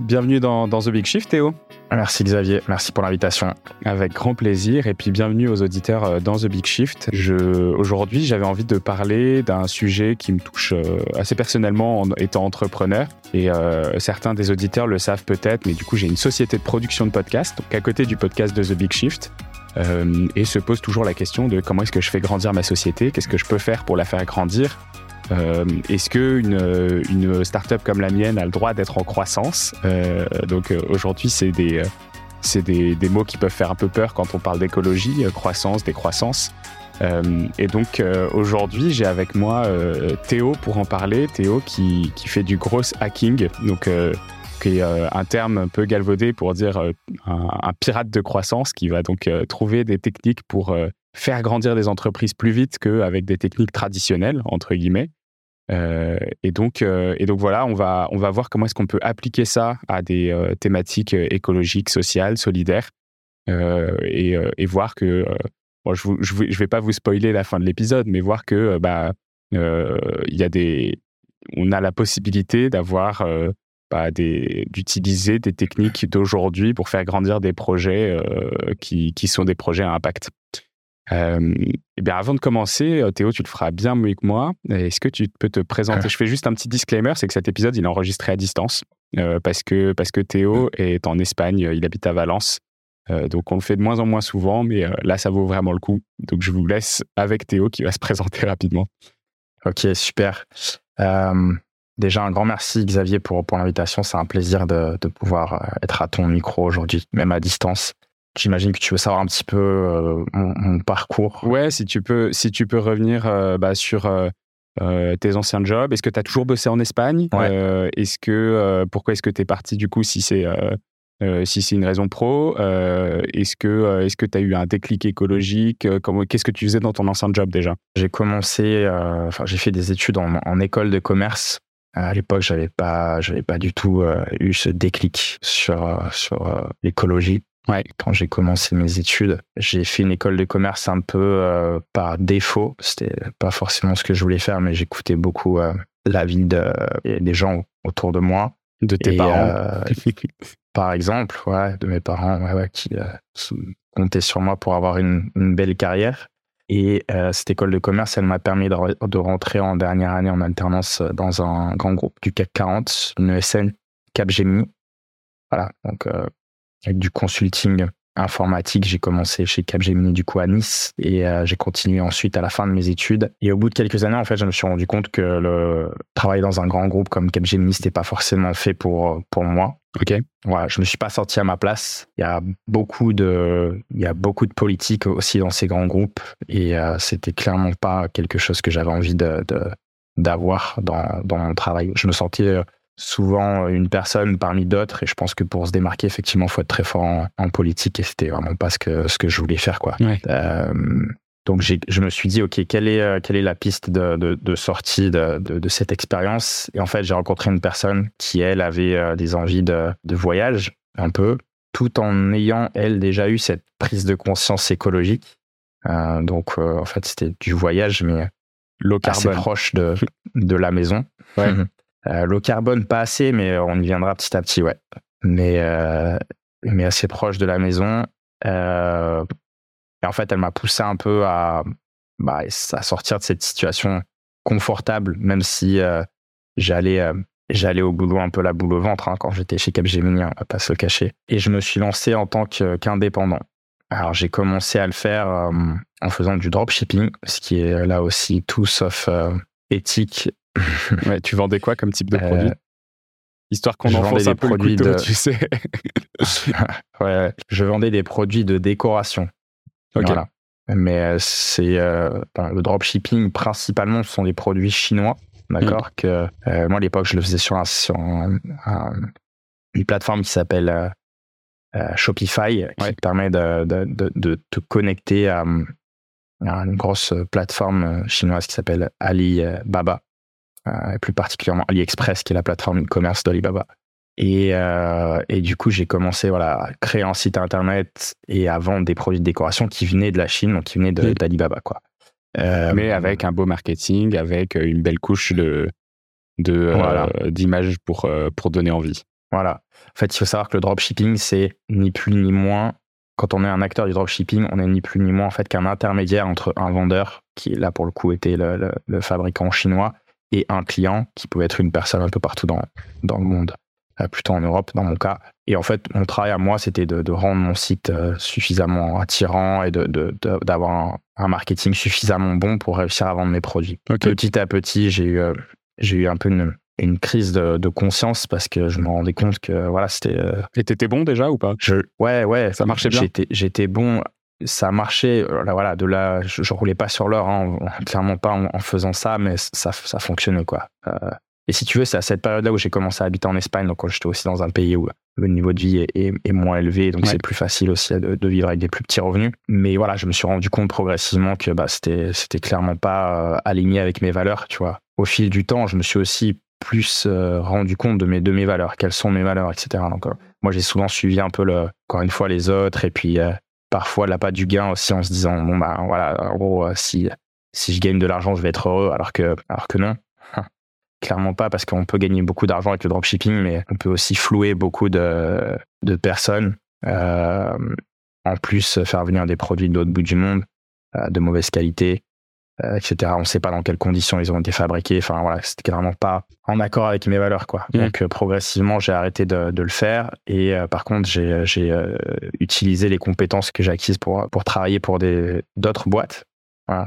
Bienvenue dans, dans The Big Shift, Théo. Merci Xavier, merci pour l'invitation. Avec grand plaisir et puis bienvenue aux auditeurs euh, dans The Big Shift. Aujourd'hui, j'avais envie de parler d'un sujet qui me touche euh, assez personnellement en étant entrepreneur. Et euh, certains des auditeurs le savent peut-être, mais du coup, j'ai une société de production de podcasts, donc à côté du podcast de The Big Shift. Euh, et se pose toujours la question de comment est-ce que je fais grandir ma société, qu'est-ce que je peux faire pour la faire grandir. Euh, est-ce qu'une une startup comme la mienne a le droit d'être en croissance? Euh, Donc aujourd'hui, c'est des, c'est des, mots qui peuvent faire un peu peur quand on parle d'écologie, croissance, décroissance. et donc aujourd'hui, j'ai avec moi Théo pour en parler. Théo qui, qui fait du gros hacking, donc est un terme un peu galvaudé pour dire un, un, pirate de croissance qui va donc trouver des techniques pour faire grandir des entreprises plus vite qu'avec des techniques traditionnelles, entre guillemets. Euh, et, donc, euh, et donc voilà, on va, on va voir comment est-ce qu'on peut appliquer ça à des euh, thématiques écologiques, sociales, solidaires, et, voir que, bon, je ne vais pas vous spoiler la fin de l'épisode, mais voir que bah, il y a des, on a la possibilité d'avoir bah, d'utiliser des techniques d'aujourd'hui pour faire grandir des projets qui, qui sont des projets à impact. Euh, eh bien, avant de commencer, euh, Théo, tu le feras bien mieux que moi. Est-ce que tu peux te présenter? Je fais juste un petit disclaimer, c'est que cet épisode, il est enregistré à distance euh, parce, que, parce que Théo est en Espagne, il habite à Valence. Euh, donc, on le fait de moins en moins souvent, mais euh, là, ça vaut vraiment le coup. Donc, je vous laisse avec Théo qui va se présenter rapidement. Ok, super. Déjà, un grand merci, Xavier, pour, pour l'invitation. C'est un plaisir de, de pouvoir être à ton micro aujourd'hui, même à distance. J'imagine que tu veux savoir un petit peu euh, mon, parcours. Ouais, si tu peux, si tu peux revenir euh, bah, sur euh, tes anciens jobs. Est-ce que tu as toujours bossé en Espagne? Est-ce que pourquoi est-ce que tu es parti du coup si c'est si c'est une raison pro? Est-ce que est-ce que tu as eu un déclic écologique? Qu'est-ce que tu faisais dans ton ancien job déjà? J'ai commencé enfin j'ai fait des études en, en école de commerce à l'époque, j'avais pas, j'avais pas du tout eu ce déclic sur sur l'écologie. Ouais. Quand j'ai commencé mes études, j'ai fait une école de commerce un peu euh, par défaut. C'était pas forcément ce que je voulais faire, mais j'écoutais beaucoup euh, l'avis de, des gens autour de moi. De tes parents euh, Par exemple, ouais, de mes parents, ouais, ouais, qui euh, comptaient sur moi pour avoir une, une belle carrière. Et euh, cette école de commerce, elle m'a permis de, rentrer en dernière année en alternance dans un grand groupe du CAC 40, une ESN Capgemini. Voilà, donc avec du consulting informatique. J'ai commencé chez Capgemini du coup à Nice et euh, j'ai continué ensuite à la fin de mes études. Et au bout de quelques années, en fait, je me suis rendu compte que le travail dans un grand groupe comme Capgemini, c'était pas forcément fait pour pour moi. Ok. Voilà, je me suis pas sorti à ma place. Il y a beaucoup de il y a beaucoup de politique aussi dans ces grands groupes et euh, c'était clairement pas quelque chose que j'avais envie de d'avoir dans dans mon travail. Je me sentais euh, souvent une personne parmi d'autres et je pense que pour se démarquer effectivement faut être très fort en, politique et c'était vraiment pas ce que ce que je voulais faire quoi euh, donc je me suis dit ok quelle est euh, quelle est la piste de, de, de sortie de, de, cette expérience? Et en fait j'ai rencontré une personne qui elle avait euh, des envies de, de voyage un peu tout en ayant elle déjà eu cette prise de conscience écologique euh, donc en fait c'était du voyage mais Low assez proche de, de la maison. Ouais. Euh, l'eau carbone, pas assez, mais on y viendra petit à petit, ouais. Mais, mais assez proche de la maison. Euh, et en fait, elle m'a poussé un peu à, bah, à sortir de cette situation confortable, même si euh, j'allais euh, j'allais au boulot un peu la boule au ventre hein, quand j'étais chez Capgemini, on va pas se le cacher. Et je me suis lancé en tant qu'indépendant. Alors j'ai commencé à le faire euh, en faisant du dropshipping, ce qui est là aussi tout sauf éthique ouais, tu vendais quoi comme type de produit? Histoire qu'on enfonce un peu le couteau, de... tu sais. ouais, je vendais des produits de décoration. Voilà. Mais euh, c'est euh, le dropshipping principalement ce sont des produits chinois, d'accord. Mm. Que euh, moi à l'époque je le faisais sur, un, sur un, un, une plateforme qui s'appelle Shopify, qui ouais. permet de, de, de, de, te connecter à, à, une grosse plateforme chinoise qui s'appelle Alibaba euh, plus particulièrement AliExpress, qui est la plateforme e-commerce d'Alibaba. Et, euh, et du coup, j'ai commencé voilà, à créer un site internet et à vendre des produits de décoration qui venaient de la Chine, donc qui venaient d'Alibaba. quoi. mais avec un beau marketing, avec une belle couche de de d'image pour pour donner envie. Voilà. En fait, il faut savoir que le dropshipping, c'est ni plus ni moins quand on est un acteur du dropshipping, on est ni plus ni moins en fait qu'un intermédiaire entre un vendeur, qui là pour le coup était le, fabricant chinois, et un client qui pouvait être une personne un peu partout dans, dans le monde, euh, plutôt en Europe dans mon cas. Et en fait, mon travail à moi, c'était de, rendre mon site euh, suffisamment attirant et d'avoir un, marketing suffisamment bon pour réussir à vendre mes produits. Petit à petit, j'ai eu, euh, j'ai eu un peu une, une crise de, conscience parce que je me rendais compte que voilà c'était euh, et t'étais bon déjà ou pas? je ouais ouais. Ça marchait bien? J'étais bon. Ça marchait euh, voilà de là je, roulais pas sur l'or hein, clairement pas en, faisant ça mais ça ça fonctionnait quoi. Euh, et si tu veux c'est à cette période là où j'ai commencé à habiter en Espagne donc j'étais aussi dans un pays où le niveau de vie est, moins élevé donc c'est plus facile aussi de, vivre avec des plus petits revenus mais voilà je me suis rendu compte progressivement que bah c'était c'était clairement pas aligné avec mes valeurs tu vois au fil du temps je me suis aussi plus euh, rendu compte de mes, de mes valeurs, quelles sont mes valeurs, etc. Donc, euh, moi, j'ai souvent suivi un peu, le, encore une fois, les autres et puis euh, parfois la pas du gain aussi en se disant, bon, bah voilà, en gros, si, si je gagne de l'argent, je vais être heureux, alors que, alors que non. Clairement pas, parce qu'on peut gagner beaucoup d'argent avec le dropshipping, mais on peut aussi flouer beaucoup de, de personnes. en plus, faire venir des produits de l'autre bout du monde de mauvaise qualité, euh, etc. On ne sait pas dans quelles conditions ils ont été fabriqués. Enfin voilà, c'était vraiment pas en accord avec mes valeurs quoi. Mm. Donc euh, progressivement, j'ai arrêté de, le faire et euh, par contre, j'ai utilisé les compétences que j'ai acquises pour pour travailler pour d'autres boîtes.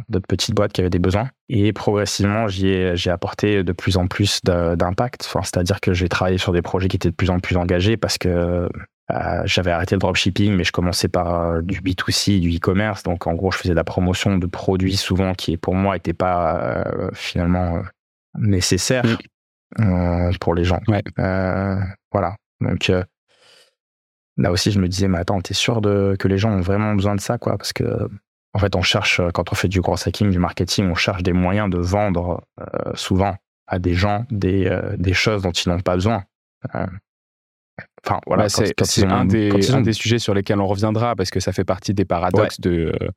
D'autres petites boîtes qui avaient des besoins. Et progressivement, j'ai apporté de plus en plus d'impact. Enfin, C'est-à-dire que j'ai travaillé sur des projets qui étaient de plus en plus engagés parce que euh, j'avais arrêté le dropshipping, mais je commençais par euh, du B2C, du e-commerce. Donc, en gros, je faisais de la promotion de produits souvent qui, pour moi, n'étaient pas euh, finalement nécessaires mm. pour les gens. voilà. Donc, là aussi, je me disais, mais attends, t'es sûr de, que les gens ont vraiment besoin de ça, quoi? Parce que, en fait, on cherche, quand on fait du gros hacking, du marketing, on cherche des moyens de vendre souvent à des gens des, des choses dont ils n'ont pas besoin. Enfin, voilà, bah, c'est un, des, des sujets sur lesquels on reviendra parce que ça fait partie des paradoxes de, euh,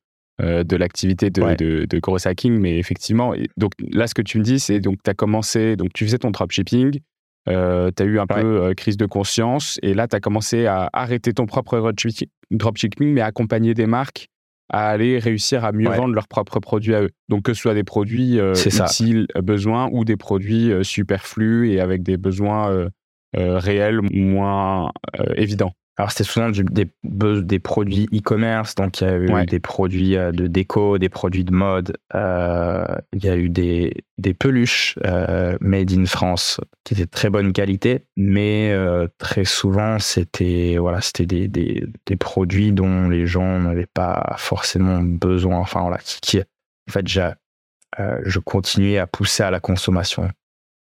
euh, de l'activité de, de, de hacking. Mais effectivement, donc là, ce que tu me dis, c'est donc tu as commencé, donc tu faisais ton dropshipping, euh, tu as eu un peu crise de conscience et là, tu as commencé à arrêter ton propre dropshipping, mais à accompagner des marques à aller réussir à mieux vendre leurs propres produits à eux. Donc que ce soit des produits utiles, besoins ou des produits superflus et avec des besoins euh, réel, moins euh, évident alors, c'était souvent des, des, produits e-commerce, donc il y a eu des produits euh, de déco, des produits de mode, il y a eu des, des peluches made in France qui étaient de très bonne qualité, mais très souvent, c'était voilà, c'était des, des, des, produits dont les gens n'avaient pas forcément besoin. Enfin, voilà, qui, en fait, je continuais à pousser à la consommation.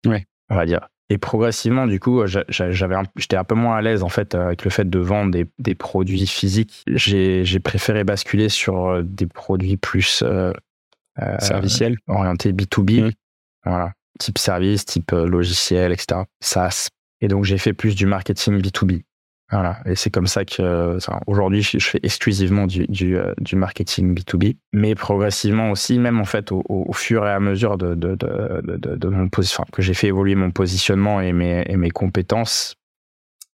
Ouais. On va dire. Et progressivement, du coup, j'avais, j'étais un peu moins à l'aise en fait avec le fait de vendre des, des produits physiques. J'ai, préféré basculer sur euh, des produits plus euh, euh, serviciels, orientés B2B, mmh. voilà, type service, type logiciel, etc. SaaS. Et donc j'ai fait plus du marketing B2B. Voilà. Et c'est comme ça que aujourd'hui, je, fais exclusivement du, du, euh, du, marketing B2B, mais progressivement aussi, même en fait, au, au fur et à mesure de, de, de, de mon position, que j'ai fait évoluer mon positionnement et mes, et mes compétences,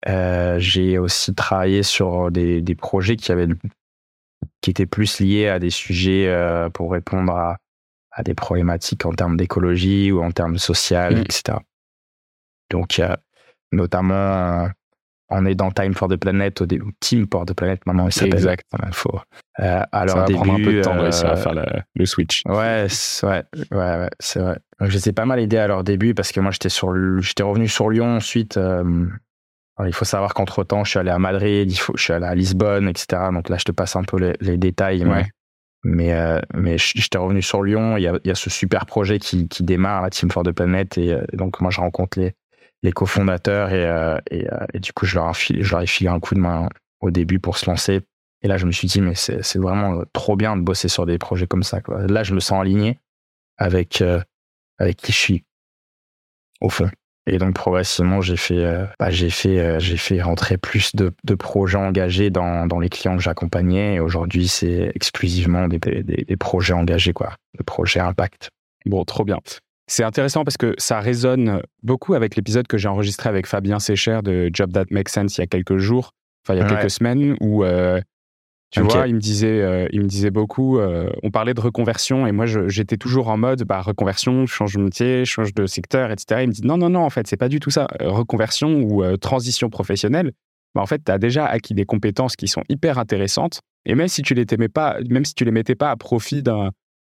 euh, j'ai aussi travaillé sur des, des projets qui avaient qui étaient plus liés à des sujets euh, pour répondre à, à des problématiques en termes d'écologie ou en termes social, mmh. etc. Donc, notamment on est dans Time for the Planet, au début, Team for the Planet maintenant, il s'appelle. Exact. faut, euh, alors Ça va prendre un peu de temps de réussir à faire le, switch. Ouais, ouais, ouais, ouais c'est vrai. Donc, je les ai pas mal aidés à leur début parce que moi, j'étais sur, j'étais revenu sur Lyon ensuite. Euh, il faut savoir qu'entre temps, je suis allé à Madrid, il faut, je suis allé à Lisbonne, etc. Donc là, je te passe un peu les, les détails. Ouais. Mais, euh, mais j'étais revenu sur Lyon. Il y, a, il y a ce super projet qui, qui démarre, la Team for the Planet. Et donc, moi, je rencontre les, les cofondateurs et, euh, euh, du coup, je leur, ai filé, un coup de main au début pour se lancer. Et là, je me suis dit, mais c'est vraiment trop bien de bosser sur des projets comme ça. Là, je me sens aligné avec, euh, avec qui je suis, au fond. Et donc progressivement, j'ai fait, euh, bah, fait, euh, j'ai fait rentrer plus de, projets engagés dans, dans, les clients que j'accompagnais. Et aujourd'hui, c'est exclusivement des, des, des, projets engagés, quoi, des projets impact. Bon, trop bien. C'est intéressant parce que ça résonne beaucoup avec l'épisode que j'ai enregistré avec Fabien Sécher de Job That Makes Sense il y a quelques jours, enfin il y a quelques semaines, où euh, tu vois, il me disait, euh, il me disait beaucoup. Euh, on parlait de reconversion et moi, j'étais toujours en mode, bah, reconversion, change de métier, change de secteur, etc. Il me dit non, non, non, en fait, c'est pas du tout ça. Reconversion ou transition professionnelle, bah, en fait, tu as déjà acquis des compétences qui sont hyper intéressantes. Et même si tu les pas, même si tu les mettais pas à profit d'un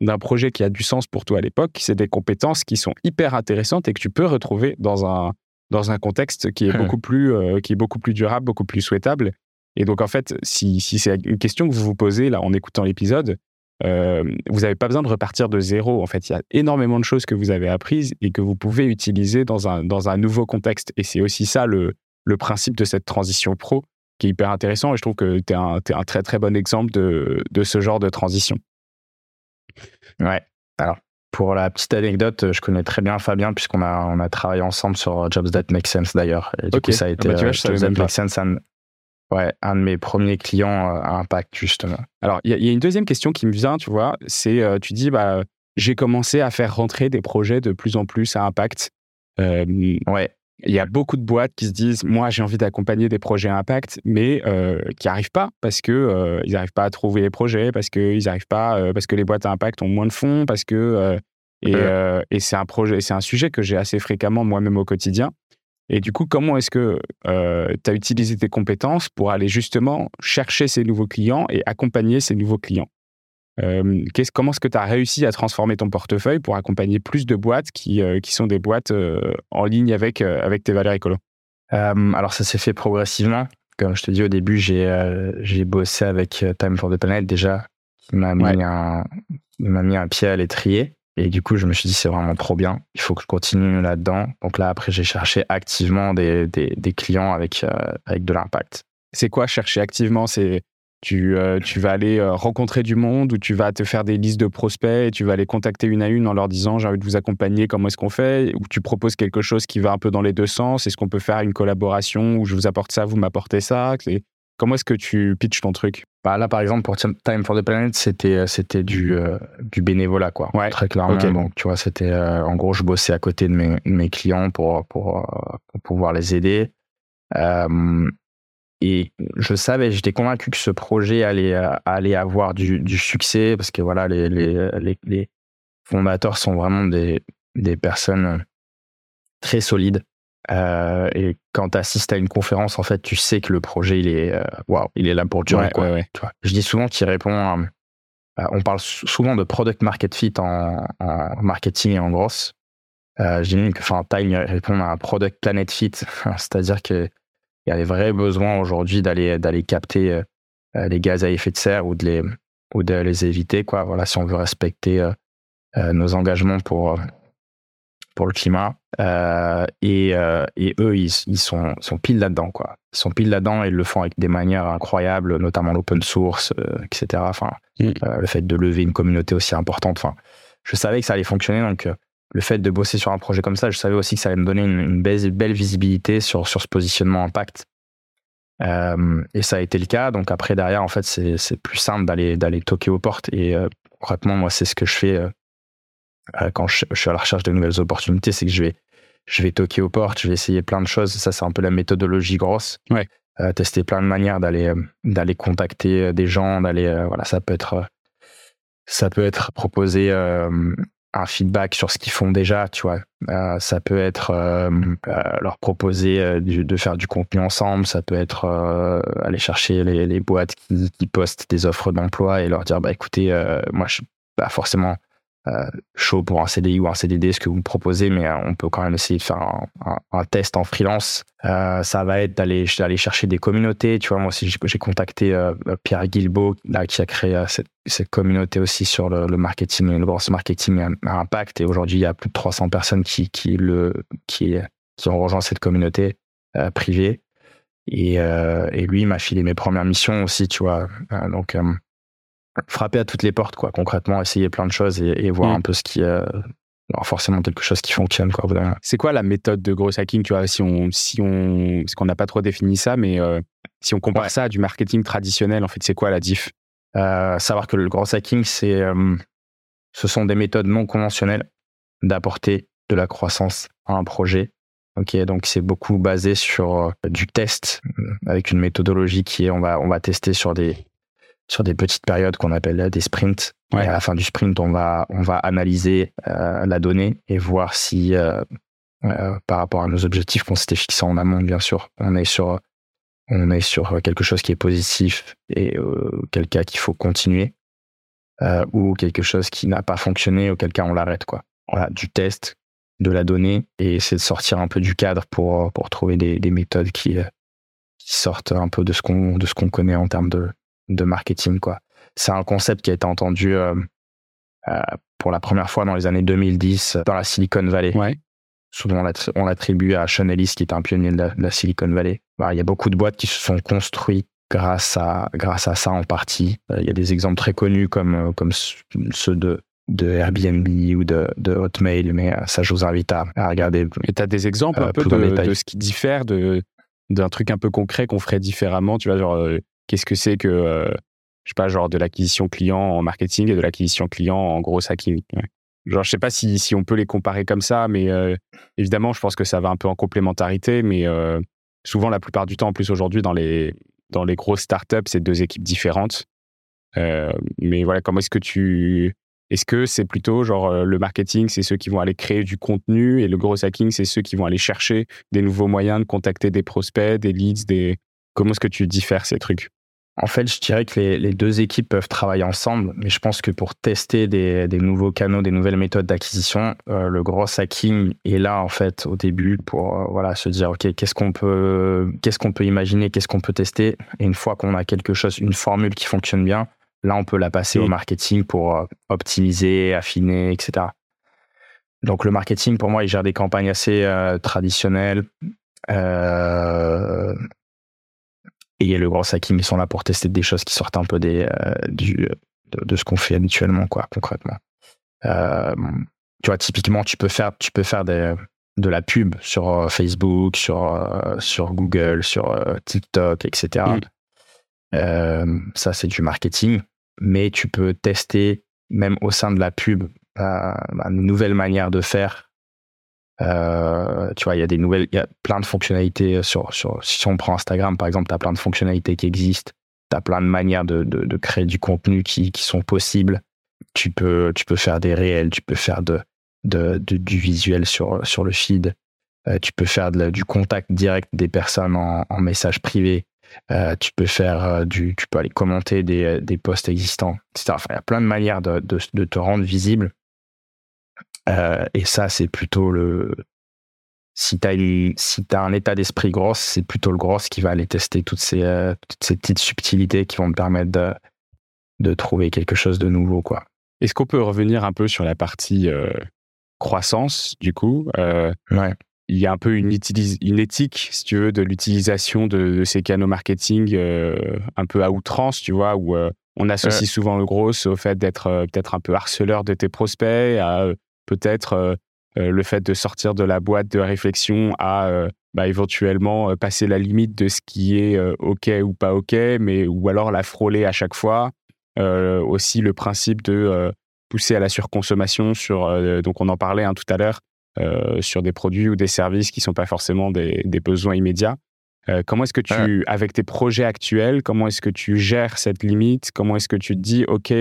d'un projet qui a du sens pour toi à l'époque, c'est des compétences qui sont hyper intéressantes et que tu peux retrouver dans un dans un contexte qui est beaucoup plus qui est beaucoup plus durable, beaucoup plus souhaitable et donc, en fait, si, c'est une question que vous vous posez là en écoutant l'épisode, euh, vous n'avez pas besoin de repartir de zéro. En fait, il y a énormément de choses que vous avez apprises et que vous pouvez utiliser dans un, dans un nouveau contexte. Et c'est aussi ça le, le principe de cette transition pro qui est hyper intéressant. Et je trouve que tu es, un très, très bon exemple de, de ce genre de transition. Ouais. Alors, pour la petite anecdote, je connais très bien Fabien puisqu'on a, on a travaillé ensemble sur Jobs That Make Sense d'ailleurs. Et du coup, ça a été ah bah, euh, Jobs That Make Sense Ouais, un de mes premiers clients euh, à impact, justement. Alors, il y, a une deuxième question qui me vient, tu vois, c'est, euh, tu dis, bah, j'ai commencé à faire rentrer des projets de plus en plus à impact. Euh, ouais. Il y a beaucoup de boîtes qui se disent, moi, j'ai envie d'accompagner des projets à impact, mais qui n'arrivent pas parce que ils n'arrivent pas à trouver les projets, parce que ils pas, parce que les boîtes à impact ont moins de fonds, parce que et, et c'est un projet, c'est un sujet que j'ai assez fréquemment moi-même au quotidien. Et du coup, comment est-ce que euh, tu as utilisé tes compétences pour aller justement chercher ces nouveaux clients et accompagner ces nouveaux clients? Euh, Comment est-ce que tu as réussi à transformer ton portefeuille pour accompagner plus de boîtes qui, euh, qui sont des boîtes en ligne avec, avec tes valeurs écolo? Alors, ça s'est fait progressivement. Comme je te dis au début, j'ai bossé avec Time for the Planet déjà, qui m'a mis, mis, un pied à l'étrier. Et du coup, je me suis dit, c'est vraiment trop bien. Il faut que je continue là-dedans. Donc là, après, j'ai cherché activement des, des, des clients avec, euh, avec de l'impact. C'est quoi chercher activement? C'est tu, euh, tu vas aller euh, rencontrer du monde ou tu vas te faire des listes de prospects et tu vas les contacter une à une en leur disant j'ai envie de vous accompagner, comment est-ce qu'on fait? Ou tu proposes quelque chose qui va un peu dans les deux sens Est-ce qu'on peut faire une collaboration où je vous apporte ça, vous m'apportez ça? Comment est-ce que tu pitches ton truc? Bah là, par exemple, pour Time for the Planet, c'était euh, c'était du euh, du bénévolat, quoi. Ouais. Très clairement. Donc, tu vois, c'était en gros, je bossais à côté de mes, mes clients pour pour, pour pouvoir les aider. Et je savais, j'étais convaincu que ce projet allait allait avoir du, du succès parce que voilà, les les, les, les fondateurs sont vraiment des des personnes très solides euh, et quand tu assistes à une conférence, en fait, tu sais que le projet, il est, euh, il est là pour durer. quoi, ouais, tu vois. Je dis souvent qu'il répond. on parle souvent de product market fit en, en marketing et en grosse. Euh, je dis que, enfin, Time répond à un product planet fit, c'est-à-dire que il y a des vrais besoins aujourd'hui d'aller d'aller capter euh, les gaz à effet de serre ou de les ou de les éviter, quoi. Voilà, si on veut respecter nos engagements pour pour le climat. Euh, et, euh, et, eux, ils, ils sont, sont, pile là-dedans, quoi. Ils sont pile là-dedans et ils le font avec des manières incroyables, notamment l'open source, euh, etc. Enfin, mm. le fait de lever une communauté aussi importante. Enfin, je savais que ça allait fonctionner, donc le fait de bosser sur un projet comme ça, je savais aussi que ça allait me donner une, belle, belle, visibilité sur, sur ce positionnement impact. et ça a été le cas. Donc après, derrière, en fait, c'est plus simple d'aller d'aller toquer aux portes. Et concrètement, moi, c'est ce que je fais euh, quand je, suis à la recherche de nouvelles opportunités, c'est que je vais, je vais toquer aux portes, je vais essayer plein de choses. Ça, c'est un peu la méthodologie grosse. Ouais. Euh, tester plein de manières d'aller, euh, d'aller contacter des gens, d'aller, voilà, ça peut être, ça peut être proposer un feedback sur ce qu'ils font déjà, tu vois. ça peut être leur proposer de faire du contenu ensemble. Ça peut être aller chercher les, boîtes qui, postent des offres d'emploi et leur dire, bah écoutez, moi je suis pas forcément euh, chaud pour un CDI ou un CDD, ce que vous me proposez, mais euh, on peut quand même essayer de faire un, test en freelance. Euh, ça va être d'aller chercher des communautés. Tu vois, moi aussi, j'ai contacté Pierre Guilbeault, là, qui a créé cette, communauté aussi sur le, marketing, le gross marketing à, impact. Et aujourd'hui, il y a plus de 300 personnes qui, qui, le, qui, qui ont rejoint cette communauté privée. Et, et lui, m'a filé mes premières missions aussi, tu vois. donc, frapper à toutes les portes, quoi, concrètement, essayer plein de choses et, voir mm. un peu ce qui, euh, forcément quelque chose qui fonctionne. Quoi, c'est quoi la méthode de gros hacking Tu vois, si on, si on, parce qu'on n'a pas trop défini ça, mais euh, si on compare ça à du marketing traditionnel, en fait, c'est quoi la diff? Euh, Savoir que le gros hacking, c'est, euh, ce sont des méthodes non conventionnelles d'apporter de la croissance à un projet. Ok, donc c'est beaucoup basé sur du test avec une méthodologie qui est on va on va tester sur des sur des petites périodes qu'on appelle des sprints. Et à la fin du sprint, on va, on va analyser euh, la donnée et voir si, euh, euh, par rapport à nos objectifs qu'on s'était fixés en amont, bien sûr, on est sur, on est sur quelque chose qui est positif et auquel cas qu'il faut continuer, ou quelque chose qui n'a pas fonctionné, auquel cas on l'arrête. Quoi. Voilà, du test, de la donnée, et essayer de sortir un peu du cadre pour, pour trouver des, des méthodes qui, qui sortent un peu de ce qu'on de ce qu'on connaît en termes de, de marketing. quoi. C'est un concept qui a été entendu euh, euh, pour la première fois dans les années 2010 dans la Silicon Valley. Ouais. Souvent, on l'attribue à Sean Ellis, qui est un pionnier de la, Silicon Valley. Bah, il y a beaucoup de boîtes qui se sont construites grâce à, grâce à ça en partie. Euh, il y a des exemples très connus comme, comme ceux de, de Airbnb ou de, de Hotmail, mais ça, je vous invite à, regarder. Et tu as des exemples un peu de, de, ce qui diffère de, d'un truc un peu concret qu'on ferait différemment Tu vois, genre, qu'est-ce que c'est que, euh, je sais pas, genre de l'acquisition client en marketing et de l'acquisition client en gros hacking. Genre, je sais pas si, si on peut les comparer comme ça, mais euh, évidemment, je pense que ça va un peu en complémentarité, mais euh, souvent, la plupart du temps, en plus aujourd'hui, dans les, dans les grosses startups, c'est deux équipes différentes. mais voilà, comment est-ce que tu. Est-ce que c'est plutôt genre le marketing, c'est ceux qui vont aller créer du contenu et le gros hacking, c'est ceux qui vont aller chercher des nouveaux moyens de contacter des prospects, des leads, des. Comment est-ce que tu diffères ces trucs? En fait, je dirais que les, deux équipes peuvent travailler ensemble, mais je pense que pour tester des, nouveaux canaux, des nouvelles méthodes d'acquisition, euh, le gros hacking est là en fait au début pour euh, voilà se dire ok qu'est-ce qu'on peut qu'est-ce qu'on peut imaginer, qu'est-ce qu'on peut tester, et une fois qu'on a quelque chose, une formule qui fonctionne bien, là on peut la passer au marketing pour euh, optimiser, affiner, etc. Donc le marketing pour moi il gère des campagnes assez traditionnelles. Euh, et le gros hacking, ils sont là pour tester des choses qui sortent un peu des, euh, du, de, ce qu'on fait habituellement, quoi, concrètement. Euh, tu vois, typiquement, tu peux faire, tu peux faire des, de la pub sur euh, Facebook, sur, sur Google, sur TikTok, etc. Mm. ça, c'est du marketing. Mais tu peux tester, même au sein de la pub, une nouvelle manière de faire euh, tu vois, il y a des nouvelles, il y a plein de fonctionnalités sur, sur, si on prend Instagram, par exemple, tu as plein de fonctionnalités qui existent. Tu as plein de manières de, créer du contenu qui, sont possibles. Tu peux, tu peux faire des réels, tu peux faire de, du visuel sur, sur le feed. Euh, tu peux faire du contact direct des personnes en, message privé. Euh, tu peux faire du, tu peux aller commenter des, posts existants, etc. Enfin, il y a plein de manières de te rendre visible euh, et ça, c'est plutôt le. Si tu as, si as un état d'esprit gros, c'est plutôt le gros qui va aller tester toutes ces, euh, toutes ces petites subtilités qui vont te permettre de, de trouver quelque chose de nouveau. quoi. Est-ce qu'on peut revenir un peu sur la partie euh, croissance, du coup? Ouais. Il y a un peu une, une éthique, si tu veux, de l'utilisation de, ces canaux marketing un peu à outrance, tu vois, où on associe souvent le gros au fait d'être peut-être un peu harceleur de tes prospects, à peut-être euh, euh, le fait de sortir de la boîte de réflexion à euh, bah, éventuellement passer la limite de ce qui est OK ou pas OK, mais ou alors la frôler à chaque fois. aussi le principe de pousser à la surconsommation sur, donc on en parlait hein, tout à l'heure, sur des produits ou des services qui ne sont pas forcément des, besoins immédiats. comment est-ce que tu, avec tes projets actuels, comment est-ce que tu gères cette limite? Comment est-ce que tu te dis, OK,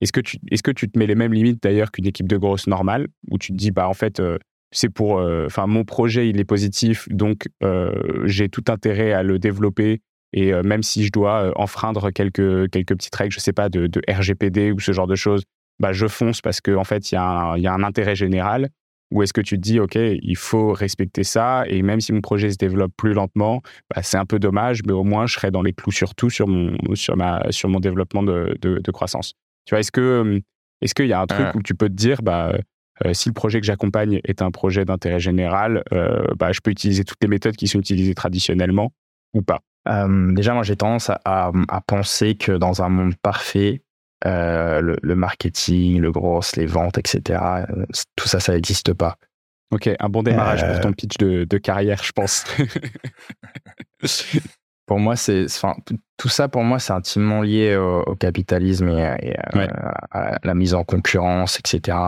est-ce que, tu, est-ce que tu te mets les mêmes limites d'ailleurs qu'une équipe de grosses normale, où tu te dis, bah en fait, euh, c'est pour, euh, enfin, mon projet il est positif, donc euh, j'ai tout intérêt à le développer. Et même si je dois enfreindre quelques, quelques petites règles, je sais pas, de, RGPD ou ce genre de choses, bah, je fonce parce qu'en en fait, il y, y, a un intérêt général. Ou est-ce que tu te dis, OK, il faut respecter ça, et même si mon projet se développe plus lentement, bah, c'est un peu dommage, mais au moins je serai dans les clous surtout sur mon, sur ma, sur mon développement de, de croissance. Tu vois, est-ce que est-ce qu'il y a un truc où tu peux te dire, bah, euh, si le projet que j'accompagne est un projet d'intérêt général, euh, bah, je peux utiliser toutes les méthodes qui sont utilisées traditionnellement ou pas? Déjà, moi, j'ai tendance à, à, penser que dans un monde parfait, le, marketing, le gros, les ventes, etc. Tout ça, ça n'existe pas. Ok, un bon démarrage pour ton pitch de, de carrière, je pense. pour moi, c'est, enfin, tout ça pour moi, c'est intimement lié au, capitalisme et, à, la mise en concurrence, etc.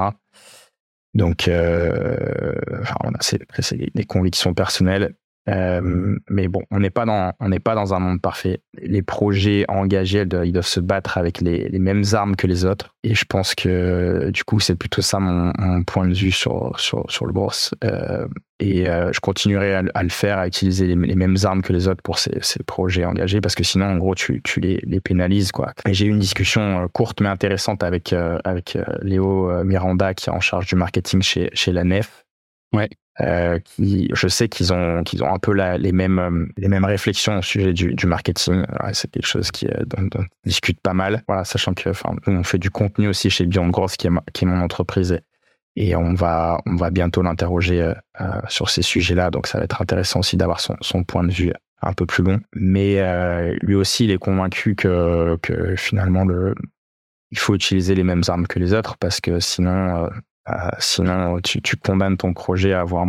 Donc, euh, enfin, c'est, des convictions personnelles. Euh, mais bon, on n'est pas dans on n'est pas dans un monde parfait. Les projets engagés, ils doivent se battre avec les, les, mêmes armes que les autres. Et je pense que du coup, c'est plutôt ça mon, point de vue sur sur, sur le bourse. Euh, et euh, je continuerai à, le faire, à utiliser les, les, mêmes armes que les autres pour ces, ces, projets engagés, parce que sinon, en gros, tu, tu les, les pénalises quoi. J'ai eu une discussion courte mais intéressante avec avec Léo Miranda, qui est en charge du marketing chez chez la Nef. Ouais. Euh, qui, je sais qu'ils ont, qu'ils ont un peu les, mêmes, euh, les mêmes réflexions au sujet du, marketing. c'est quelque chose qui euh, dont, on discute pas mal. Voilà, sachant que, enfin, on fait du contenu aussi chez Beyond Growth, qui est, mon entreprise, et, on va, on va bientôt l'interroger sur ces sujets-là. Donc, ça va être intéressant aussi d'avoir son, son point de vue un peu plus long. Mais lui aussi, il est convaincu que, finalement, le, il faut utiliser les mêmes armes que les autres parce que sinon, sinon, tu, condamnes ton projet à avoir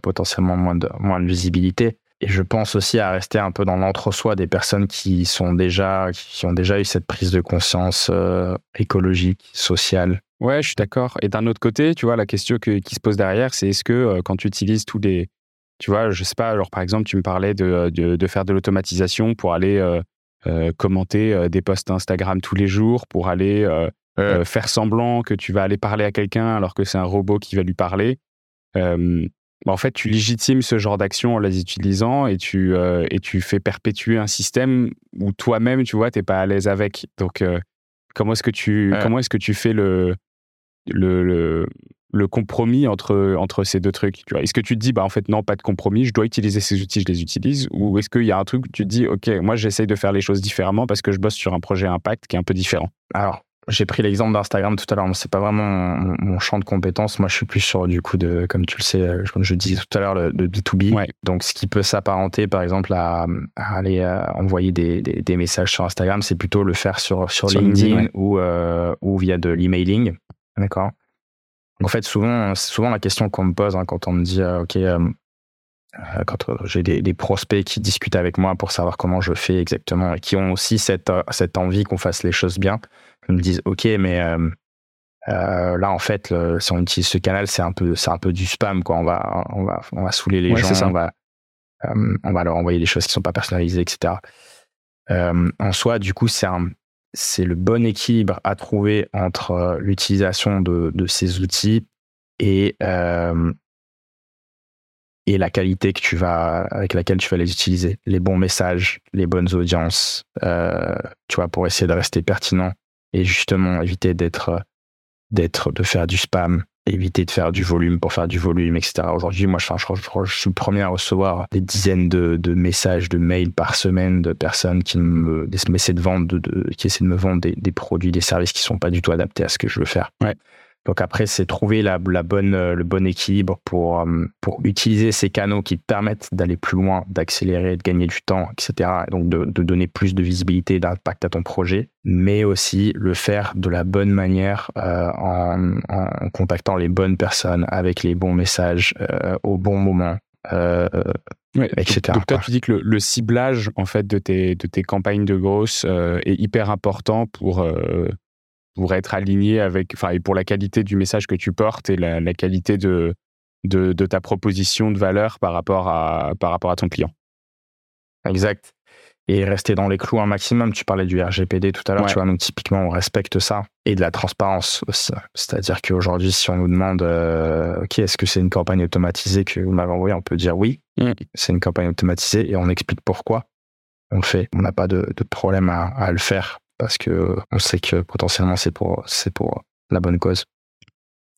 potentiellement moins de, visibilité. Et je pense aussi à rester un peu dans l'entre-soi des personnes qui sont déjà, qui ont déjà eu cette prise de conscience euh, écologique, sociale. Ouais, je suis d'accord. Et d'un autre côté, tu vois, la question qui se pose derrière, c'est est-ce que euh, quand tu utilises tous les, tu vois, je sais pas, alors par exemple, tu me parlais de faire de l'automatisation pour aller commenter des posts Instagram tous les jours, pour aller euh, faire semblant que tu vas aller parler à quelqu'un alors que c'est un robot qui va lui parler. Euh, en fait, tu légitimes ce genre d'action en les utilisant et tu, euh, et tu fais perpétuer un système où toi-même, tu vois, tu n'es pas à l'aise avec. Donc, comment est-ce que tu, comment est-ce que tu fais le, le, le, le, compromis entre, entre ces deux trucs tu vois? Est-ce que tu te dis, bah, en fait, non, pas de compromis, je dois utiliser ces outils, je les utilise? Ou est-ce qu'il y a un truc où tu te dis, OK, moi, j'essaye de faire les choses différemment parce que je bosse sur un projet impact qui est un peu différent? Alors, j'ai pris l'exemple d'Instagram tout à l'heure, c'est pas vraiment mon, champ de compétences. Moi, je suis plus sur du coup de, comme tu le sais, euh, comme je disais tout à l'heure, de B2B. Ouais. Donc, ce qui peut s'apparenter, par exemple, à, aller euh, envoyer des, des, des, messages sur Instagram, c'est plutôt le faire sur, sur, LinkedIn, ou, euh, ou via de l'emailing. D'accord? En fait, souvent, c'est souvent la question qu'on me pose hein, quand on me dit, OK, quand j'ai des, des, prospects qui discutent avec moi pour savoir comment je fais exactement et qui ont aussi cette, cette envie qu'on fasse les choses bien me disent ok mais euh, euh, là en fait si on utilise ce canal c'est un peu c'est un peu du spam quoi. On va on va on va saouler les gens on va euh, on va leur envoyer des choses qui sont pas personnalisées etc en soi du coup c'est un c'est le bon équilibre à trouver entre l'utilisation de, de, ces outils et et la qualité avec laquelle tu vas les utiliser, les bons messages, les bonnes audiences, tu vois, pour essayer de rester pertinent et justement éviter d'être de faire du spam éviter de faire du volume pour faire du volume etc aujourd'hui moi je, je, suis le premier à recevoir des dizaines de, messages de mails par semaine de personnes qui me essaient de de, qui essaient de me vendre des, produits des services qui sont pas du tout adaptés à ce que je veux faire. Donc après, c'est trouver la, la, bonne, euh, le bon équilibre pour, euh, pour utiliser ces canaux qui te permettent d'aller plus loin, d'accélérer, de gagner du temps, etc. Et donc de, de donner plus de visibilité, d'impact à ton projet, mais aussi le faire de la bonne manière euh, en, en, contactant les bonnes personnes avec les bons messages euh, au bon moment. Euh, Ouais, etc. Donc, donc, toi, tu dis que le, le, ciblage en fait de tes, de tes campagnes de grosses euh, est hyper important pour euh, pour être aligné avec, enfin, et pour la qualité du message que tu portes et la, la qualité de, de, de, ta proposition de valeur par rapport à, par rapport à ton client. Exact. Et rester dans les clous un maximum. Tu parlais du RGPD tout à l'heure, ouais. tu vois, donc typiquement, on respecte ça. Et de la transparence aussi. C'est-à-dire qu'aujourd'hui, si on nous demande, euh, OK, est-ce que c'est une campagne automatisée que vous m'avez envoyée, on peut dire oui, mmh. c'est une campagne automatisée et on explique pourquoi on le fait. On n'a pas de, de problème à, à, le faire parce que on sait que potentiellement c'est pour c'est pour la bonne cause.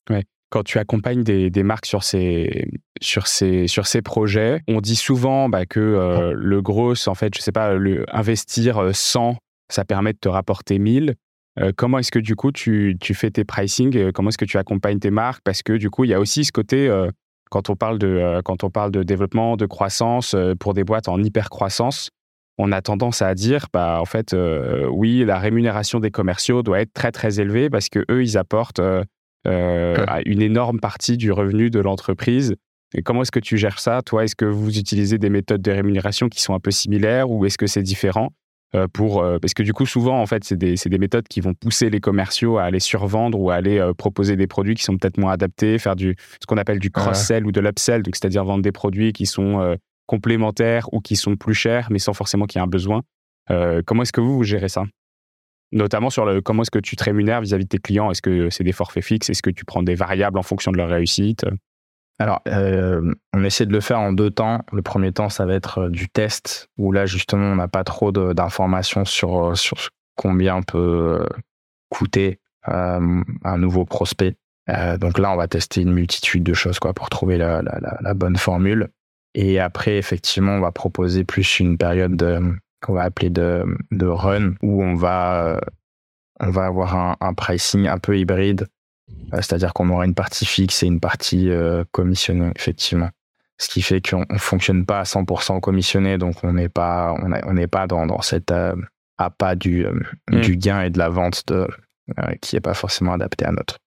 Ouais. Quand tu accompagnes des, des, marques sur ces sur ces sur ces projets, on dit souvent bah, que euh, le gros, en fait, je sais pas, le, investir 100, ça permet de te rapporter 1000. Euh, comment est-ce que du coup tu, tu fais tes pricing euh, Comment est-ce que tu accompagnes tes marques? Parce que du coup, il y a aussi ce côté euh, quand on parle de quand on parle de développement, de croissance pour des boîtes en hyper croissance on a tendance à dire, bah, en fait, oui, la rémunération des commerciaux doit être très, très élevée parce que eux, ils apportent une énorme partie du revenu de l'entreprise. Et comment est-ce que tu gères ça Toi, est-ce que vous utilisez des méthodes de rémunération qui sont un peu similaires ou est-ce que c'est différent euh, pour, euh, parce que du coup, souvent, en fait, c'est des, des, méthodes qui vont pousser les commerciaux à aller survendre ou à aller euh, proposer des produits qui sont peut-être moins adaptés, faire du, ce qu'on appelle du cross-sell ou de l'upsell, donc c'est-à-dire vendre des produits qui sont complémentaires ou qui sont plus chers, mais sans forcément qu'il y ait un besoin. comment est-ce que vous, gérez ça? Notamment sur le, comment est-ce que tu te rémunères vis-à-vis de tes clients? Est-ce que c'est des forfaits fixes? Est-ce que tu prends des variables en fonction de leur réussite? Alors, euh, on essaie de le faire en deux temps. Le premier temps, ça va être euh, du test, où là, justement, on n'a pas trop d'informations sur, euh, sur combien peut coûter un nouveau prospect. donc là, on va tester une multitude de choses quoi, pour trouver la, la, bonne formule. Et après, effectivement, on va proposer plus une période qu'on va appeler de, de run, où on va, on va avoir un, un pricing un peu hybride euh, c'est-à-dire qu'on aura une partie fixe et une partie euh, commissionnée, effectivement. Ce qui fait qu'on ne fonctionne pas à 100% commissionné, donc on n'est pas, on pas dans, dans cet euh, appât du, mm. du gain et de la vente de, qui n'est pas forcément adapté à notre,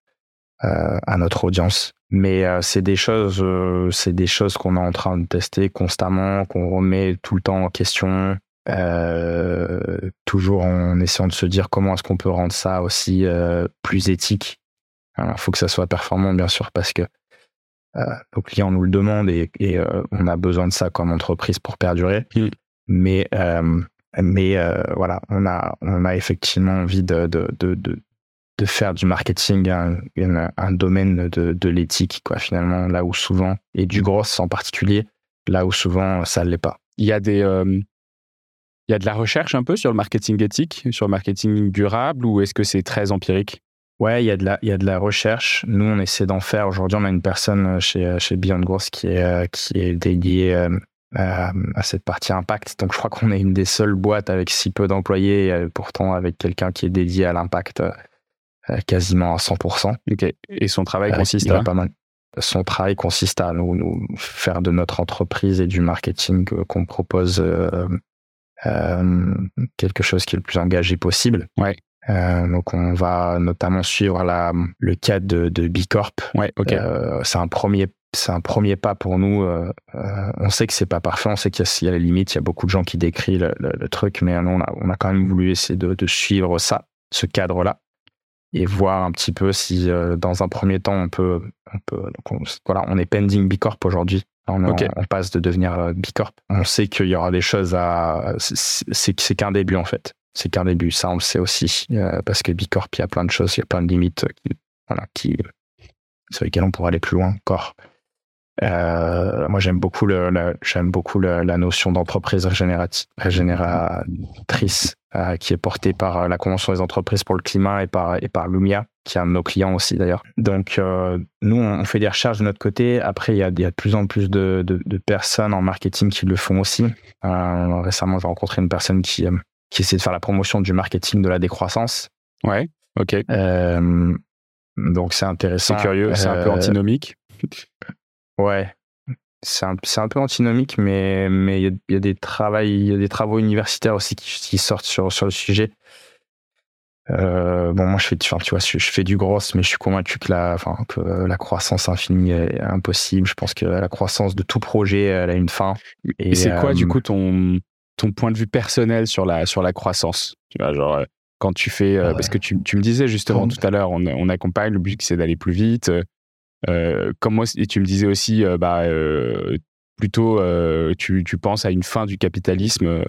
à notre audience. Mais c'est des choses, c'est des choses qu'on est en train de tester constamment, qu'on remet tout le temps en question, toujours en essayant de se dire comment est-ce qu'on peut rendre ça aussi plus éthique. Il faut que ça soit performant, bien sûr, parce que euh, nos clients nous le demandent et, euh, on a besoin de ça comme entreprise pour perdurer. Mais, euh, mais voilà, on a, on a effectivement envie de, de, de, de, faire du marketing un, domaine de, de l'éthique, quoi, finalement, là où souvent, et du gros en particulier, là où souvent ça ne l'est pas. Il y a des. Il y a de la recherche un peu sur le marketing éthique, sur le marketing durable, ou est-ce que c'est très empirique? Ouais, il y, a de la, il y a de la recherche. Nous, on essaie d'en faire. Aujourd'hui, on a une personne euh, chez, euh, chez Beyond Growth qui est, euh, qui est dédiée à, cette partie impact. Donc, je crois qu'on est une des seules boîtes avec si peu d'employés, pourtant avec quelqu'un qui est dédié à l'impact quasiment à 100%. Et son travail consiste à pas mal. Son travail consiste à nous, nous, faire de notre entreprise et du marketing qu'on propose quelque chose qui est le plus engagé possible. Ouais. Euh, donc on va notamment suivre la, le cas de, de Bicorp. Ouais. Euh, c'est un premier c'est un premier pas pour nous. Euh, euh on sait que c'est pas parfait, on sait qu'il y, y, a les limites, il y a beaucoup de gens qui décrivent le, le, le truc, mais on a, on a quand même voulu essayer de, de suivre ça, ce cadre-là, et voir un petit peu si euh, dans un premier temps on peut, on peut. Donc on, voilà, on est pending Bicorp aujourd'hui. On, okay. on, passe de devenir Bicorp. On sait qu'il y aura des choses à. C'est qu'un début en fait c'est qu'un début. Ça, on le sait aussi, euh, parce que Bicorp, il y a plein de choses, il y a plein de limites qui, voilà, qui, sur lesquelles on pourrait aller plus loin encore. Euh, moi, j'aime beaucoup, le, j'aime beaucoup la notion d'entreprise régénératrice euh, qui est portée par la Convention des entreprises pour le climat et par, et par Lumia, qui est un de nos clients aussi d'ailleurs. Donc, nous, on fait des recherches de notre côté. Après, il y a, il y a de plus en plus de, de, de, personnes en marketing qui le font aussi. récemment, j'ai rencontré une personne qui qui essaie de faire la promotion du marketing de la décroissance. Ouais, ok. Euh, donc c'est intéressant. C'est curieux, c'est un peu euh, antinomique. Ouais, c'est un, un, peu antinomique, mais mais il y, a des travaux, il y a des travaux universitaires aussi qui, sortent sur sur le sujet. Euh, bon, moi je fais, tu vois, je, fais du gros, mais je suis convaincu que la, enfin, que la croissance infinie est impossible. Je pense que la croissance de tout projet, elle a une fin. Et, Et c'est quoi, du coup, ton, ton point de vue personnel sur la, sur la croissance? Tu vois, genre, euh, quand tu fais. Euh, parce que tu, tu, me disais justement tout à l'heure, on, on, accompagne, le but c'est d'aller plus vite. Euh, comment, et tu me disais aussi, euh, bah, plutôt, tu, tu, penses à une fin du capitalisme.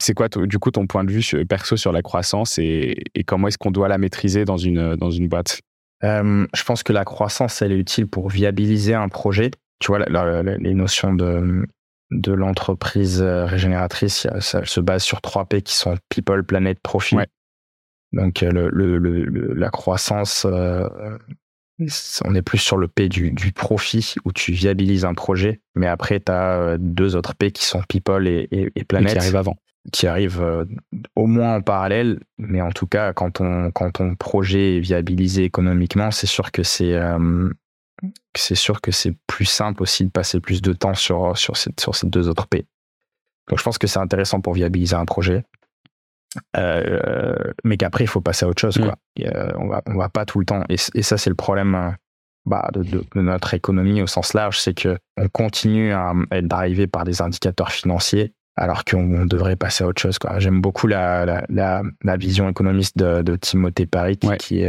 C'est quoi, du coup, ton point de vue perso sur la croissance et, et comment est-ce qu'on doit la maîtriser dans une, dans une boîte? Je pense que la croissance, elle est utile pour viabiliser un projet. Tu vois, les notions de de l'entreprise euh, régénératrice, ça, se base sur trois P qui sont People, Planet, Profit. Donc euh, le, la croissance, euh, on est plus sur le P du, profit où tu viabilises un projet, mais après tu as deux autres P qui sont People et, et, Planet. qui arrivent avant. Qui arrivent au moins en parallèle, mais en tout cas quand ton, quand ton projet est viabilisé économiquement, c'est sûr que c'est c'est sûr que c'est plus simple aussi de passer plus de temps sur, sur ces deux autres P. Donc je pense que c'est intéressant pour viabiliser un projet. Euh, mais qu'après il faut passer à autre chose. Quoi. Mm. Euh, on va on va pas tout le temps. Et, ça c'est le problème euh, bah, de, de, notre économie au sens large, c'est que on continue à être drivé par des indicateurs financiers alors qu'on devrait passer à autre chose. Quoi. J'aime beaucoup la, la, la, la, vision économiste de, de Timothée Paris qui,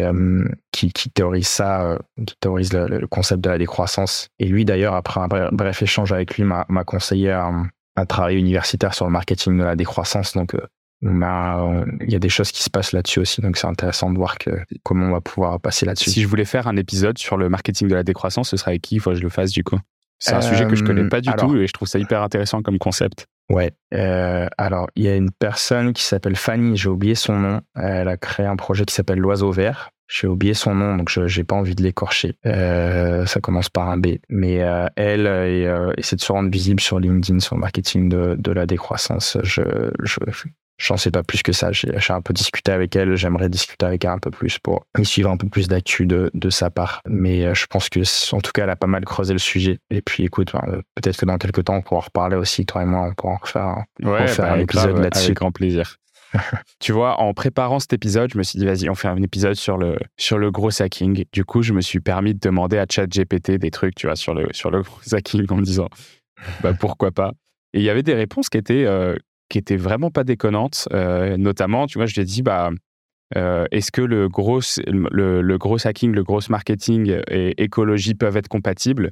qui, qui, théorise ça, qui théorise le, concept de la décroissance. Et lui d'ailleurs, après un bref, échange avec lui, m'a conseillé un, un, travail universitaire sur le marketing de la décroissance. Donc il y a des choses qui se passent là-dessus aussi, donc c'est intéressant de voir que, comment on va pouvoir passer là-dessus. Si je voulais faire un épisode sur le marketing de la décroissance, ce serait avec qui il faut que je le fasse du coup C'est un sujet que je connais pas du euh, tout et je trouve ça hyper intéressant comme concept. Ouais. Euh, alors, il y a une personne qui s'appelle Fanny, j'ai oublié son nom. Elle a créé un projet qui s'appelle L'Oiseau Vert. J'ai oublié son nom, donc je n'ai pas envie de l'écorcher. Euh, ça commence par un B. Mais elle essaie de se rendre visible sur LinkedIn, sur le marketing de, de la décroissance. Je, je, J'en sais pas plus que ça. J'ai un peu discuté avec elle. J'aimerais discuter avec elle un peu plus pour y suivre un peu plus d'actu de, de, sa part. Mais euh, je pense que, en tout cas, elle a pas mal creusé le sujet. Et puis, écoute, peut-être que dans quelques temps, on pourra en reparler aussi. Toi et moi, on pourra en refaire, ouais, bah, un épisode là-dessus. Avec grand plaisir. tu vois, en préparant cet épisode, je me suis dit, vas-y, on fait un épisode sur le, sur le gros hacking. Du coup, je me suis permis de demander à ChatGPT des trucs, tu vois, sur le, sur le gros hacking en me disant, bah, pourquoi pas? Et il y avait des réponses qui étaient, euh, qui était vraiment pas déconnante. Euh, notamment, tu vois, je lui ai dit, bah, euh, est-ce que le gros, le, gros hacking, le gros marketing et écologie peuvent être compatibles?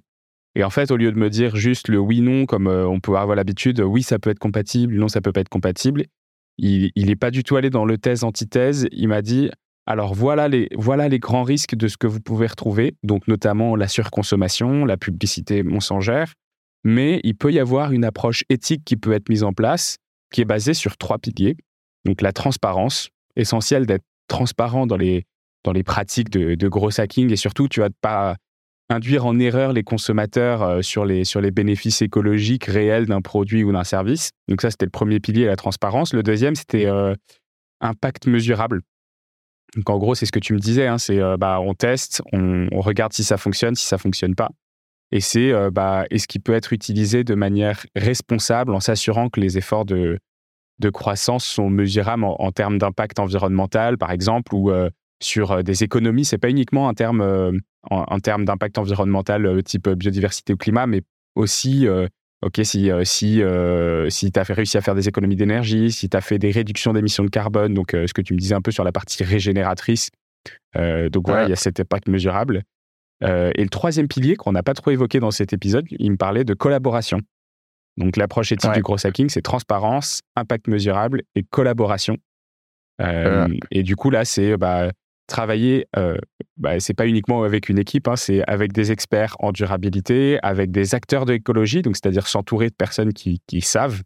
Et en fait, au lieu de me dire juste le oui-non, comme euh, on peut avoir l'habitude, oui, ça peut être compatible, non, ça peut pas être compatible, il n'est pas du tout allé dans le thèse-antithèse. Il m'a dit, alors voilà les, voilà les grands risques de ce que vous pouvez retrouver, donc notamment la surconsommation, la publicité mensongère, mais il peut y avoir une approche éthique qui peut être mise en place qui est basé sur trois piliers. Donc la transparence, essentiel d'être transparent dans les, dans les pratiques de, gros hacking et surtout, tu vas pas induire en erreur les consommateurs euh, sur les, sur les bénéfices écologiques réels d'un produit ou d'un service. Donc ça, c'était le premier pilier, la transparence. Le deuxième, c'était euh, impact mesurable. Donc en gros, c'est ce que tu me disais, hein, c'est euh, bah, on teste, on, on, regarde si ça fonctionne, si ça fonctionne pas. Et c'est euh, bah, est-ce qu'il peut être utilisé de manière responsable en s'assurant que les efforts de, de croissance sont mesurables en, termes d'impact environnemental, par exemple, ou euh, sur euh, des économies. C'est pas uniquement un terme, en, termes d'impact environnemental type biodiversité ou climat, mais aussi, ok, si, si, si tu as réussi à faire des économies d'énergie, si tu as fait des réductions d'émissions de carbone, donc ce que tu me disais un peu sur la partie régénératrice. donc voilà, il y a cet impact mesurable. Euh, et le troisième pilier qu'on n'a pas trop évoqué dans cet épisode, il me parlait de collaboration. Donc l'approche éthique du gros hacking, c'est transparence, impact mesurable et collaboration. Euh, et du coup, là, c'est bah, travailler, euh, bah, c'est pas uniquement avec une équipe, hein, c'est avec des experts en durabilité, avec des acteurs de l'écologie, donc c'est-à-dire s'entourer de personnes qui, savent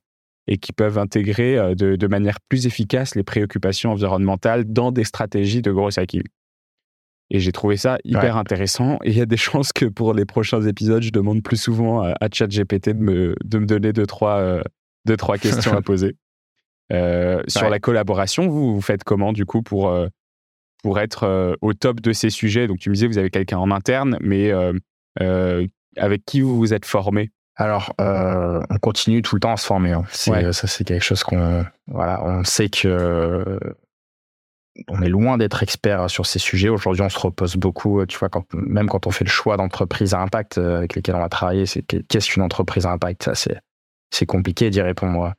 et qui peuvent intégrer de, de, manière plus efficace les préoccupations environnementales dans des stratégies de gros hacking. Et j'ai trouvé ça hyper intéressant. Et il y a des chances que pour les prochains épisodes, je demande plus souvent à, ChatGPT de me, de me donner deux, trois, euh, deux, trois questions à poser. Euh, sur la collaboration, vous, vous faites comment du coup pour, euh, pour être au top de ces sujets? Donc tu me disais, vous avez quelqu'un en interne, mais avec qui vous vous êtes formé? Alors, on continue tout le temps à se former. Hein. Ça, c'est quelque chose qu'on, voilà, on sait que on est loin d'être expert sur ces sujets. Aujourd'hui, on se repose beaucoup, tu vois, même quand on fait le choix d'entreprise à impact euh, avec lesquelles on va travailler, c'est qu'est-ce qu'une entreprise à impact? C'est compliqué d'y répondre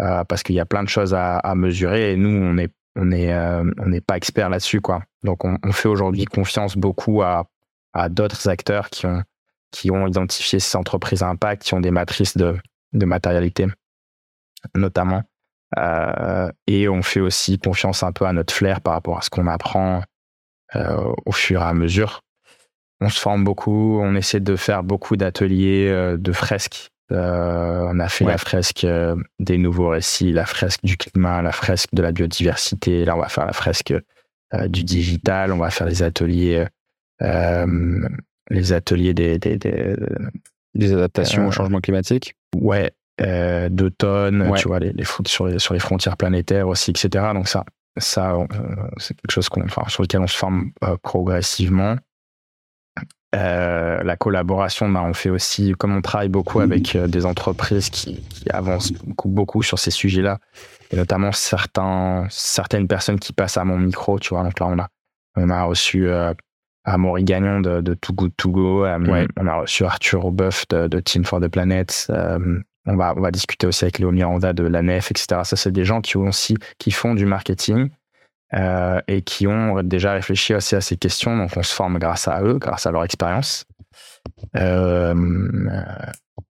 euh, parce qu'il y a plein de choses à, mesurer et nous, on est on est euh, on n'est pas expert là-dessus. Donc, on, fait aujourd'hui confiance beaucoup à d'autres acteurs qui ont identifié ces entreprises à impact, qui ont des matrices de matérialité, notamment. Euh, et on fait aussi confiance un peu à notre flair par rapport à ce qu'on apprend euh, au fur et à mesure. On se forme beaucoup, on essaie de faire beaucoup d'ateliers euh, de fresques. on a fait la fresque des nouveaux récits, la fresque du climat, la fresque de la biodiversité. Là, on va faire la fresque du digital. On va faire les ateliers, les ateliers des, des, des, des adaptations au changement climatique. Ouais, euh, d'automne, tu vois, les, les, sur, les, sur les frontières planétaires aussi, etc. Donc ça, ça euh, c'est quelque chose qu'on, enfin, sur lequel on se forme euh, progressivement. La collaboration, bah, on fait aussi, comme on travaille beaucoup avec euh, des entreprises qui, qui avancent beaucoup, beaucoup, sur ces sujets-là, et notamment certains, certaines personnes qui passent à mon micro, tu vois. Donc là, on a, on a reçu Amaury Gagnon de, de Too Good To Go, on a reçu Arthur Aubeuf de, de, Team for the Planet. On va, on va discuter aussi avec Léo Miranda de la NEF, etc. Ça, c'est des gens qui aussi, qui font du marketing euh, et qui ont déjà réfléchi aussi à ces questions. Donc, on se forme grâce à eux, grâce à leur expérience. Euh,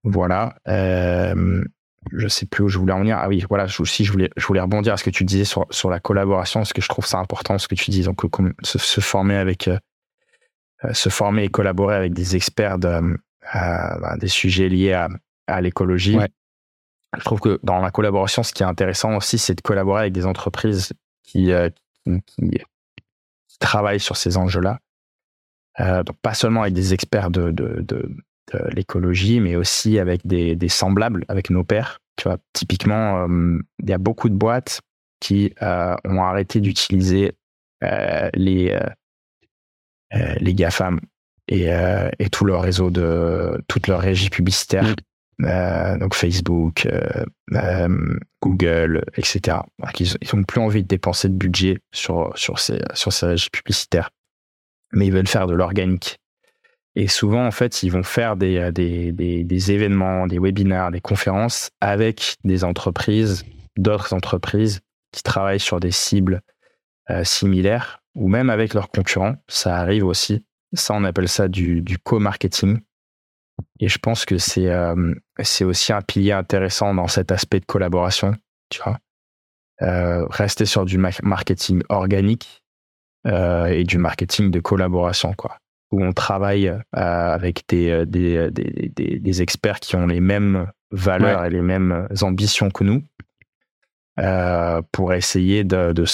voilà. Euh, je sais plus où je voulais en venir. Ah oui, voilà. Aussi, je voulais, je voulais rebondir à ce que tu disais sur, sur la collaboration, parce que je trouve ça important, ce que tu dis. Donc, se, se former avec, euh, se former et collaborer avec des experts de, euh, des sujets liés à, à l'écologie. Ouais. Je trouve que dans la collaboration, ce qui est intéressant aussi, c'est de collaborer avec des entreprises qui, euh, qui, qui, travaillent sur ces enjeux-là. Euh, donc pas seulement avec des experts de, de, de, de l'écologie, mais aussi avec des, des, semblables, avec nos pairs. Tu vois, typiquement, euh, il y a beaucoup de boîtes qui ont arrêté d'utiliser les, les GAFAM et, et, tout leur réseau de toute leur régie publicitaire. Mmh. Euh, donc Facebook, euh, euh, Google, etc. ils, ils ont plus envie de dépenser de budget sur sur ces sur ces publicitaires, mais ils veulent faire de l'organique. Et souvent, en fait, ils vont faire des, des, des, des événements, des webinaires, des conférences avec des entreprises, d'autres entreprises qui travaillent sur des cibles similaires, ou même avec leurs concurrents. Ça arrive aussi. Ça, on appelle ça du, du co-marketing. Et je pense que c'est euh, c'est aussi un pilier intéressant dans cet aspect de collaboration, tu vois. Euh, rester sur du marketing organique euh, et du marketing de collaboration, quoi. Où on travaille avec des, des, des, des, experts qui ont les mêmes valeurs ouais. et les mêmes ambitions que nous pour essayer de, de,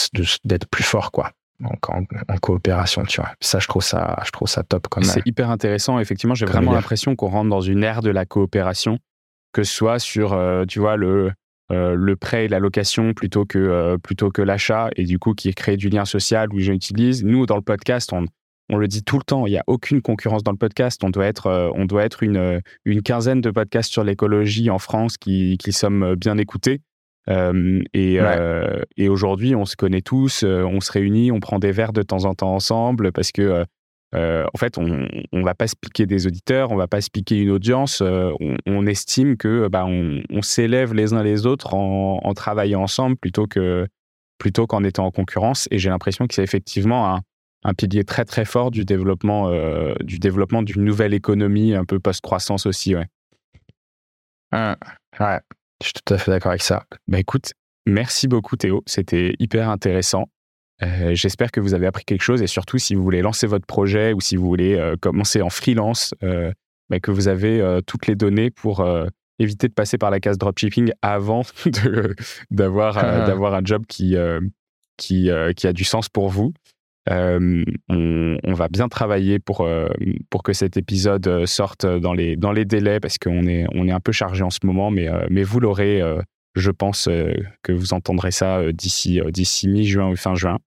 d'être plus fort, quoi donc en, en, coopération, tu vois. Ça, je trouve ça, je trouve ça top comme. C'est hyper intéressant. Effectivement, j'ai vraiment l'impression qu'on rentre dans une ère de la coopération, que ce soit sur, euh, tu vois, le euh, le prêt et la location plutôt que euh, plutôt que l'achat, et du coup qui crée du lien social où j'utilise. Nous, dans le podcast, on on le dit tout le temps, il n'y a aucune concurrence dans le podcast. On doit être, euh, on doit être une, une quinzaine de podcasts sur l'écologie en France qui, qui sommes bien écoutés. Euh, et, ouais. euh, et aujourd'hui, on se connaît tous, on se réunit, on prend des verres de temps en temps ensemble parce que, en fait, on ne va pas se piquer des auditeurs, on va pas se piquer une audience. On, on, estime que bah, on, on s'élève les uns les autres en, en, travaillant ensemble plutôt que plutôt qu'en étant en concurrence. Et j'ai l'impression que c'est effectivement un, un, pilier très très fort du développement du développement d'une nouvelle économie un peu post-croissance aussi. Ouais. Ouais. Je suis tout à fait d'accord avec ça. Bah écoute, merci beaucoup Théo, c'était hyper intéressant. Euh, J'espère que vous avez appris quelque chose et surtout si vous voulez lancer votre projet ou si vous voulez euh, commencer en freelance, euh, bah, que vous avez euh, toutes les données pour éviter de passer par la case dropshipping avant d'avoir d'avoir un job qui, qui, qui a du sens pour vous. Euh, on, va bien travailler pour, euh, pour que cet épisode sorte dans les, dans les délais parce qu'on est, on est un peu chargé en ce moment, mais, euh, mais vous l'aurez, je pense que vous entendrez ça d'ici, d'ici mi-juin ou fin juin.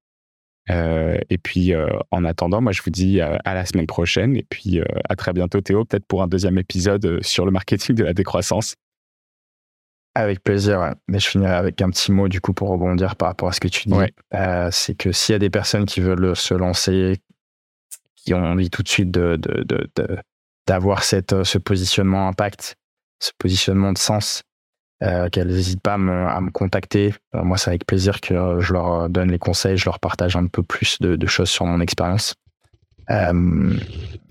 et puis, en attendant, moi, je vous dis à la semaine prochaine et puis à très bientôt, Théo, peut-être pour un deuxième épisode sur le marketing de la décroissance. Avec plaisir, ouais. mais je finirai avec un petit mot du coup pour rebondir par rapport à ce que tu dis. Ouais. Euh, c'est que s'il y a des personnes qui veulent se lancer, qui ont envie tout de suite de, de, de, de d'avoir cette, euh, ce positionnement impact, ce positionnement de sens, euh, qu'elles n'hésitent pas à me, à me contacter. Moi, c'est avec plaisir que je leur donne les conseils, je leur partage un peu plus de, de choses sur mon expérience. Euh,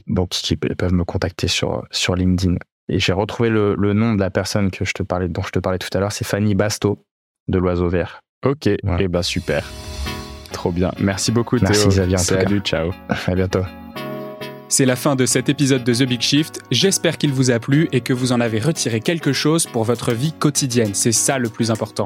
donc, ils peuvent me contacter sur, sur LinkedIn. Et j'ai retrouvé le, le, nom de la personne que je te parlais, dont je te parlais tout à l'heure, c'est Fanny Basto de l'Oiseau Vert. Ok, et ouais. eh ben super. Trop bien. Merci beaucoup Théo. Merci Xavier. Salut, ciao. À bientôt. C'est la fin de cet épisode de The Big Shift. J'espère qu'il vous a plu et que vous en avez retiré quelque chose pour votre vie quotidienne. C'est ça le plus important.